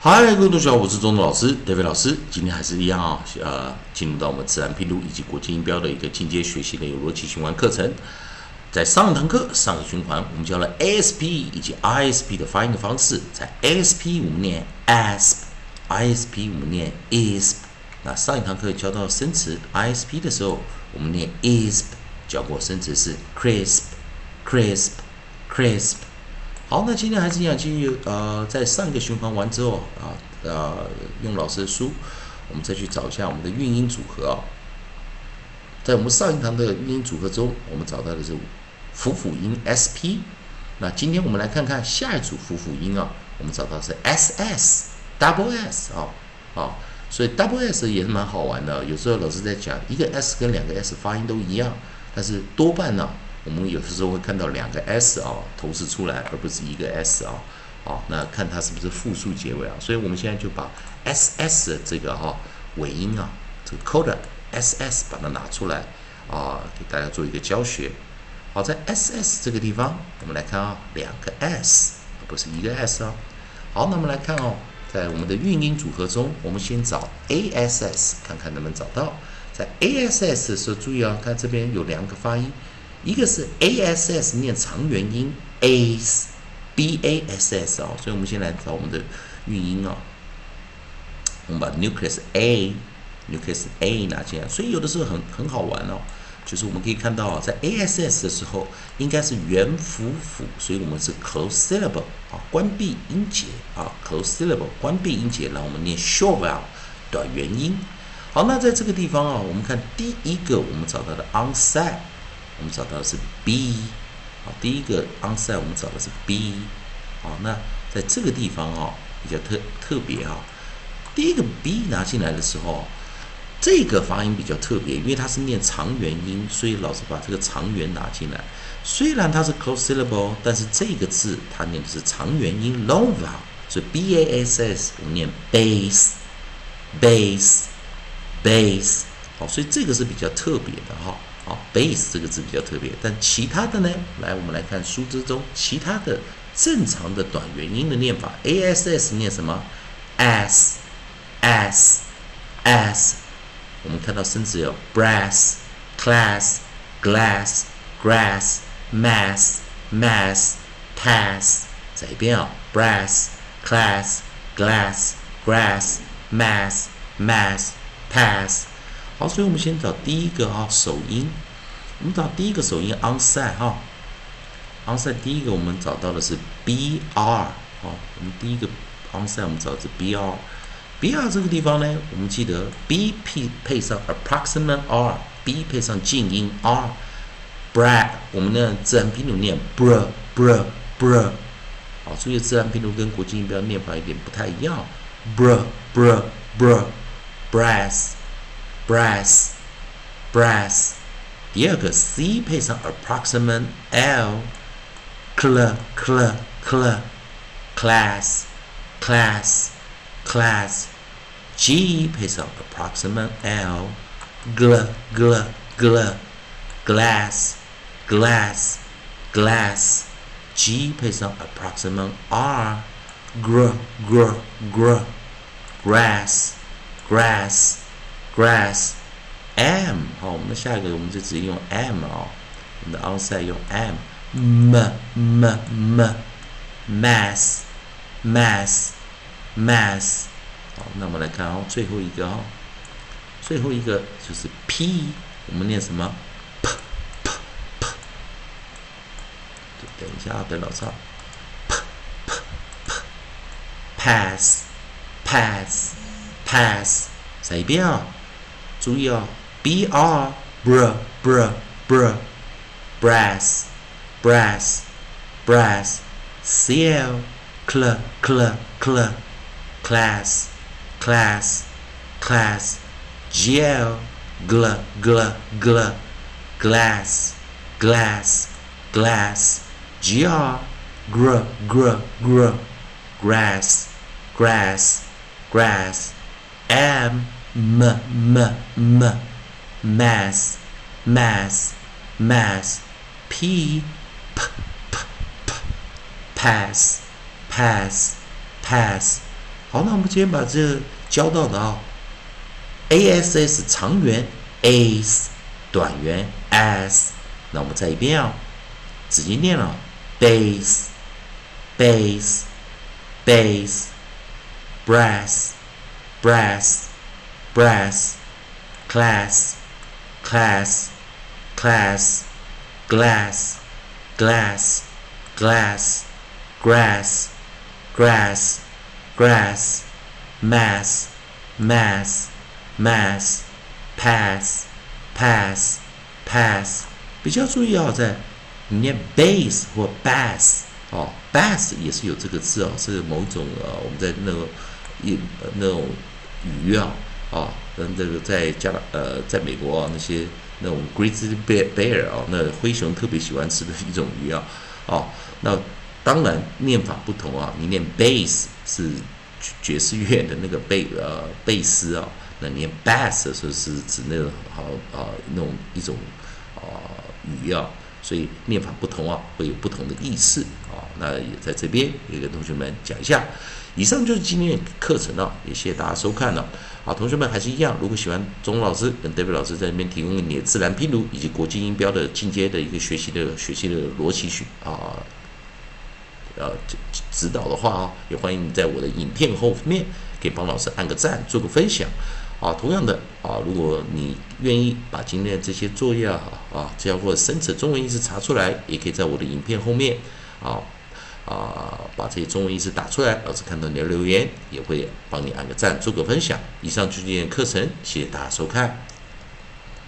嗨，各位同学好，我是钟东老师，David 老师。今天还是一样啊，呃，进入到我们自然拼读以及国际音标的一个进阶学习的有逻辑循环课程。在上一堂课上个循环，我们教了 s p 以及 ISP 的发音的方式。在 s p 我们念 asp，ISP 我们念 isp。那上一堂课教到生词 ISP 的时候，我们念 isp，教过生词是 crisp，crisp，crisp。好，那今天还是一样，继续呃，在上一个循环完之后啊，呃，用老师的书，我们再去找一下我们的韵音组合啊。在我们上一堂的韵音组合中，我们找到的是辅辅音 sp。那今天我们来看看下一组辅辅音啊，我们找到是 ss，double s 啊，啊，所以 double s 也是蛮好玩的。有时候老师在讲一个 s 跟两个 s 发音都一样，但是多半呢。我们有的时候会看到两个 s 啊同时出来，而不是一个 s 啊，好，那看它是不是复数结尾啊？所以我们现在就把 ss 这个哈尾音啊，这个 coda ss 把它拿出来啊，给大家做一个教学。好，在 ss 这个地方，我们来看啊，两个 s，不是一个 s 啊。好，那我们来看哦，在我们的韵音组合中，我们先找 ass，看看能不能找到。在 ass 的时候，注意啊，它这边有两个发音。一个是 a s s 念长元音 as，b a s s 啊，所以我们先来找我们的韵音啊。我们把 nucleus a，nucleus a 拿进来，所以有的时候很很好玩哦，就是我们可以看到啊，在 a s s 的时候应该是元辅辅，所以我们是 close syllable 啊，关闭音节啊，close syllable 关闭音节，然后我们念 short vowel 短元音。好，那在这个地方啊，我们看第一个我们找到的 onset。我们找到的是 B，好，第一个 onset 我们找的是 B，好，那在这个地方啊比较特特别啊，第一个 B 拿进来的时候，这个发音比较特别，因为它是念长元音，所以老师把这个长元拿进来。虽然它是 close syllable，但是这个字它念的是长元音 long vowel，所以 B A S S 我们念 base，base，base，好，所以这个是比较特别的哈。好，base 这个字比较特别，但其他的呢？来，我们来看书之中其他的正常的短元音的念法。a s s 念什么？s，s，s。我们看到生词有 brass，class，glass，grass，mass，mass，pass。再一遍啊，brass，class，glass，grass，mass，mass，pass。好，所以我们先找第一个哈首音，我们找第一个首音 onset 哈，onset 第一个我们找到的是 br 好，我们第一个 onset 我们找的是 br，br 这个地方呢，我们记得 b 配配上 approximate r，b 配上静音 r，bra 我们的自然拼读念 br br br，好，注意自然拼读跟国际音标念法有点不太一样，br br br brass。brass brass，第二个 c 配上 approximate l，cl cl cl class class class g 配上 approximate l，gl gl gl glass glass glass g 配上 approximate r，gr gr gr grass grass Grass m 好，我们的下一个我们就直接用 m 啊，我们的 onset 用 m m m m mass mass mass 好，那我们来看哦，最后一个哦，最后一个就是 p，我们念什么？p p p，等一下啊，等老师，p p p pass pass pass，再一遍啊。注意哦，b r br br br brass brass brass c l cl cl cl class class class g l gl gl gl glass glass glass g r gr gr gr grass grass grass m m m m mass mass mass p p p pass pass pass 好，那我们今天把这教到的啊，a s s 长元，s 短元，s 那我们再一遍啊，直接念了，base base base brass brass base，base，brass，brass，brass，class，class，class，glass，glass，glass，grass。grass, grass, mass, mass, mass, pass, pass, pass。比较注意啊，在你念 bass 或 bass 哦，bass 也是有这个字哦，是某种呃，我们在那个一那种鱼啊 啊，跟这个在加拿呃，在美国啊那些那种 grizzly bear bear 啊，那灰熊特别喜欢吃的一种鱼啊，哦，那。当然，念法不同啊。你念 bass 是爵士乐的那个贝呃贝斯啊，那念 bass 的时候是指那种好啊那种一种啊鱼啊，所以念法不同啊，会有不同的意思啊。那也在这边也跟同学们讲一下。以上就是今天的课程了，也谢谢大家收看了。好，同学们还是一样，如果喜欢钟老师跟 David 老师在那边提供你的自然拼读以及国际音标的进阶的一个学习的学习的逻辑学啊。呃，指导的话啊，也欢迎你在我的影片后面给帮老师按个赞，做个分享啊。同样的啊，如果你愿意把今天的这些作业啊啊，这样或者生词中文意思查出来，也可以在我的影片后面啊啊，把这些中文意思打出来。老师看到你的留言，也会帮你按个赞，做个分享。以上就是今天的课程，谢谢大家收看。